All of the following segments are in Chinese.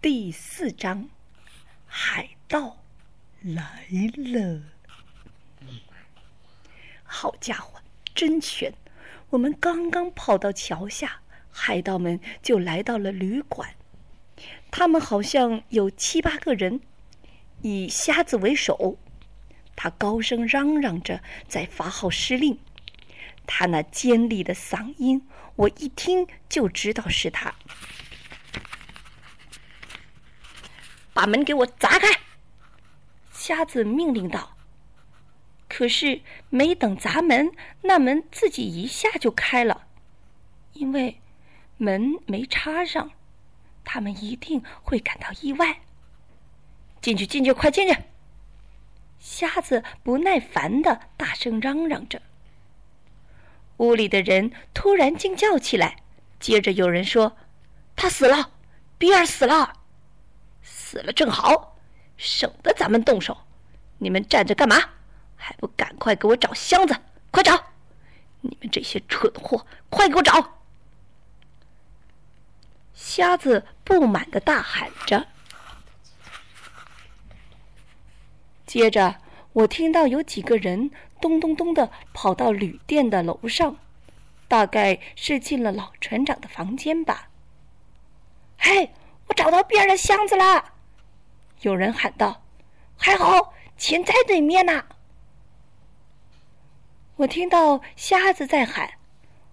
第四章，海盗来了！好家伙，真悬！我们刚刚跑到桥下，海盗们就来到了旅馆。他们好像有七八个人，以瞎子为首。他高声嚷嚷着在发号施令。他那尖利的嗓音，我一听就知道是他。把门给我砸开！瞎子命令道。可是没等砸门，那门自己一下就开了，因为门没插上，他们一定会感到意外。进去，进去，快进去！瞎子不耐烦的大声嚷嚷着。屋里的人突然惊叫起来，接着有人说：“他死了，比尔死了，死了正好，省得咱们动手。你们站着干嘛？还不赶快给我找箱子！快找！你们这些蠢货，快给我找！”瞎子不满的大喊着。接着，我听到有几个人咚咚咚的跑到旅店的楼上，大概是进了老船长的房间吧。嘿，我找到别人的箱子了！有人喊道：“还好，钱在里面呢。”我听到瞎子在喊：“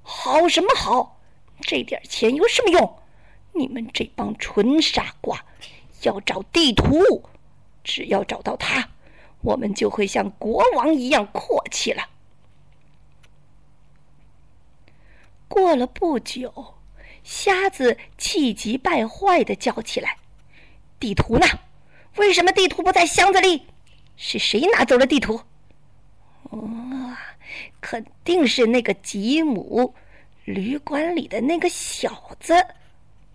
好什么好？这点钱有什么用？你们这帮蠢傻瓜！要找地图，只要找到它。”我们就会像国王一样阔气了。过了不久，瞎子气急败坏的叫起来：“地图呢？为什么地图不在箱子里？是谁拿走了地图？”“哦，肯定是那个吉姆，旅馆里的那个小子。”“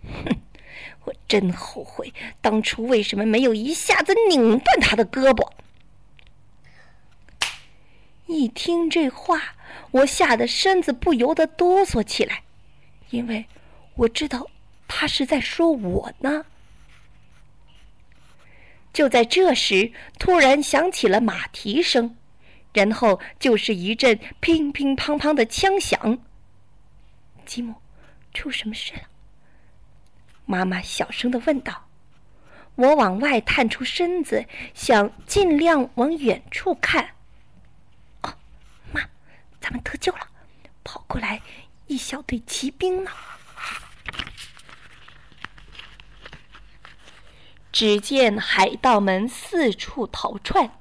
哼，我真后悔当初为什么没有一下子拧断他的胳膊。”一听这话，我吓得身子不由得哆嗦起来，因为我知道他是在说我呢。就在这时，突然响起了马蹄声，然后就是一阵乒乒乓乓的枪响。吉姆，出什么事了？妈妈小声的问道。我往外探出身子，想尽量往远处看。哦，妈咱们得救了，跑过来一小队骑兵呢。只见海盗们四处逃窜，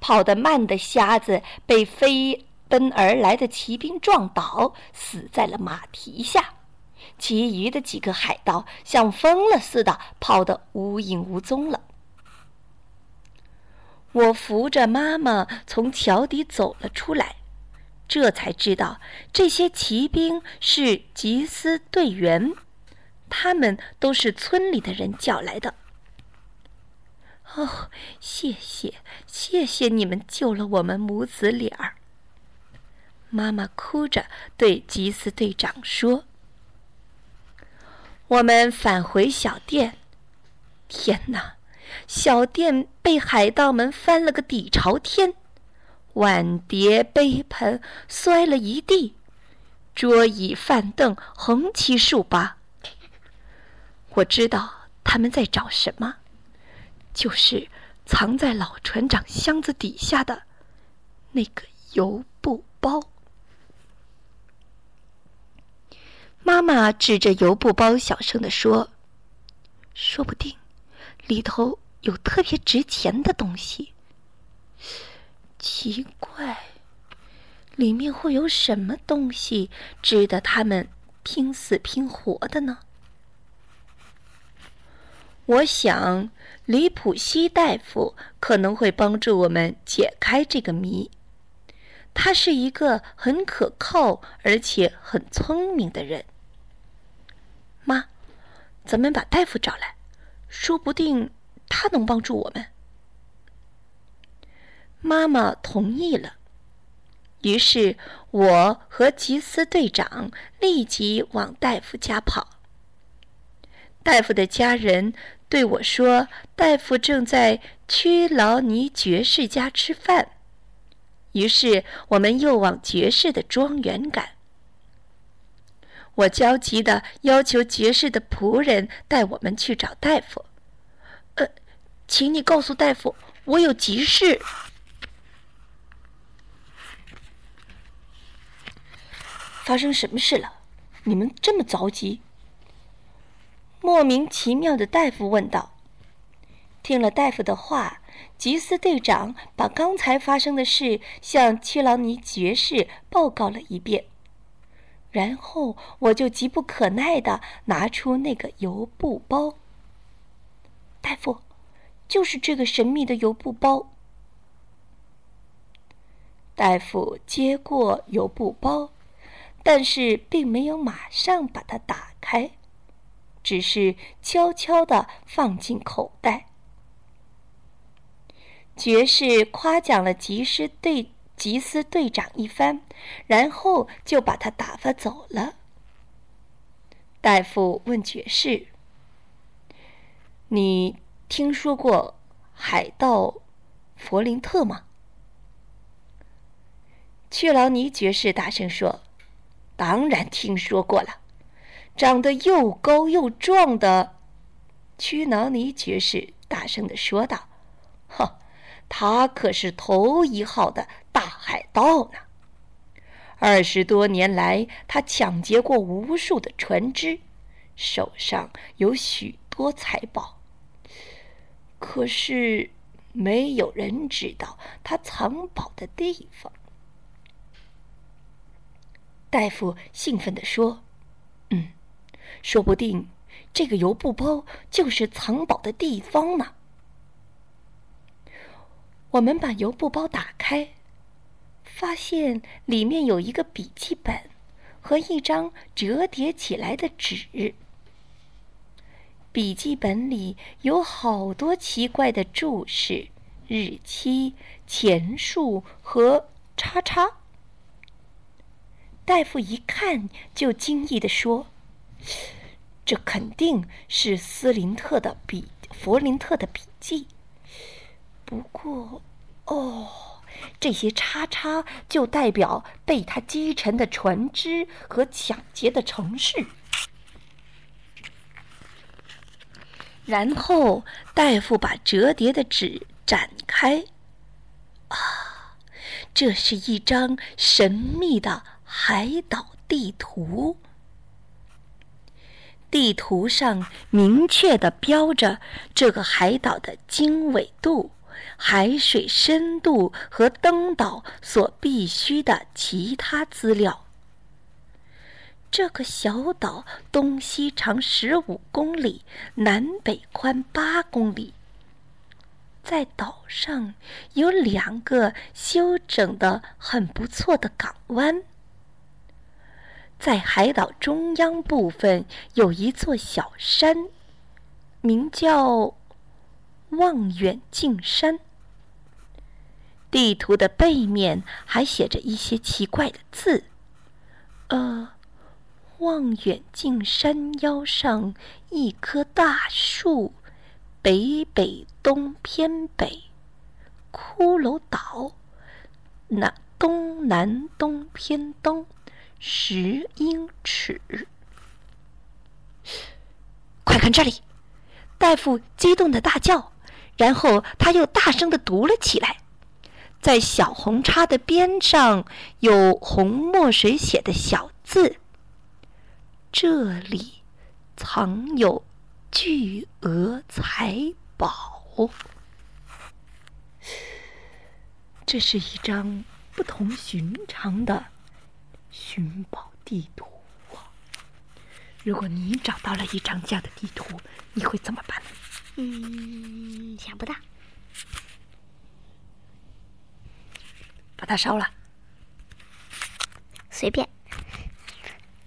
跑得慢的瞎子被飞奔而来的骑兵撞倒，死在了马蹄下。其余的几个海盗像疯了似的跑得无影无踪了。我扶着妈妈从桥底走了出来。这才知道，这些骑兵是缉私队员，他们都是村里的人叫来的。哦，谢谢，谢谢你们救了我们母子俩儿。妈妈哭着对缉私队长说：“我们返回小店，天哪，小店被海盗们翻了个底朝天。”碗碟杯盆摔了一地，桌椅饭凳横七竖八。我知道他们在找什么，就是藏在老船长箱子底下的那个油布包。妈妈指着油布包，小声的说：“说不定里头有特别值钱的东西。”奇怪，里面会有什么东西值得他们拼死拼活的呢？我想，李普西大夫可能会帮助我们解开这个谜。他是一个很可靠而且很聪明的人。妈，咱们把大夫找来，说不定他能帮助我们。妈妈同意了，于是我和吉斯队长立即往大夫家跑。大夫的家人对我说：“大夫正在屈劳尼爵士家吃饭。”于是我们又往爵士的庄园赶。我焦急的要求爵士的仆人带我们去找大夫。呃，请你告诉大夫，我有急事。发生什么事了？你们这么着急？莫名其妙的大夫问道。听了大夫的话，吉斯队长把刚才发生的事向切劳尼爵士报告了一遍。然后我就急不可耐的拿出那个油布包。大夫，就是这个神秘的油布包。大夫接过油布包，但是并没有马上把它打开，只是悄悄的放进口袋。爵士夸奖了吉斯队。吉斯队长一番，然后就把他打发走了。大夫问爵士：“你听说过海盗弗林特吗？”屈劳尼爵士大声说：“当然听说过了，长得又高又壮的。”屈劳尼爵士大声的说道：“哼。”他可是头一号的大海盗呢。二十多年来，他抢劫过无数的船只，手上有许多财宝。可是，没有人知道他藏宝的地方。大夫兴奋地说：“，说不定这个油布包就是藏宝的地方呢。”我们把油布包打开，发现里面有一个笔记本和一张折叠起来的纸。笔记本里有好多奇怪的注释、日期、钱数和叉叉。大夫一看就惊异的说：“这肯定是斯林特的笔，弗林特的笔记。”不过，哦，这些叉叉就代表被他击沉的船只和抢劫的城市。然后，大夫把折叠的纸展开，啊，这是一张神秘的海岛地图。地图上明确的标着这个海岛的经纬度。海水深度和登岛所必须的其他资料。这个小岛东西长十五公里，南北宽八公里。在岛上有两个修整的很不错的港湾。在海岛中央部分有一座小山，名叫。望远镜山。地图的背面还写着一些奇怪的字，呃，望远镜山腰上一棵大树，北北东偏北，骷髅岛，南东南东偏东，十英尺。快看这里！大夫激动的大叫。然后他又大声的读了起来，在小红叉的边上有红墨水写的小字：“这里藏有巨额财宝。”这是一张不同寻常的寻宝地图啊！如果你找到了一张这样的地图，你会怎么办？嗯，想不到，把它烧了。随便，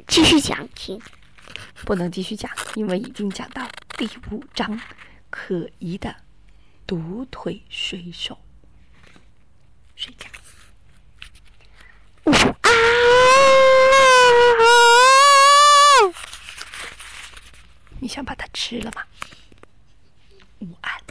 继续讲，请。不能继续讲，因为已经讲到第五章，可疑的独腿水手。睡觉。啊！你想把它吃了吗？午安。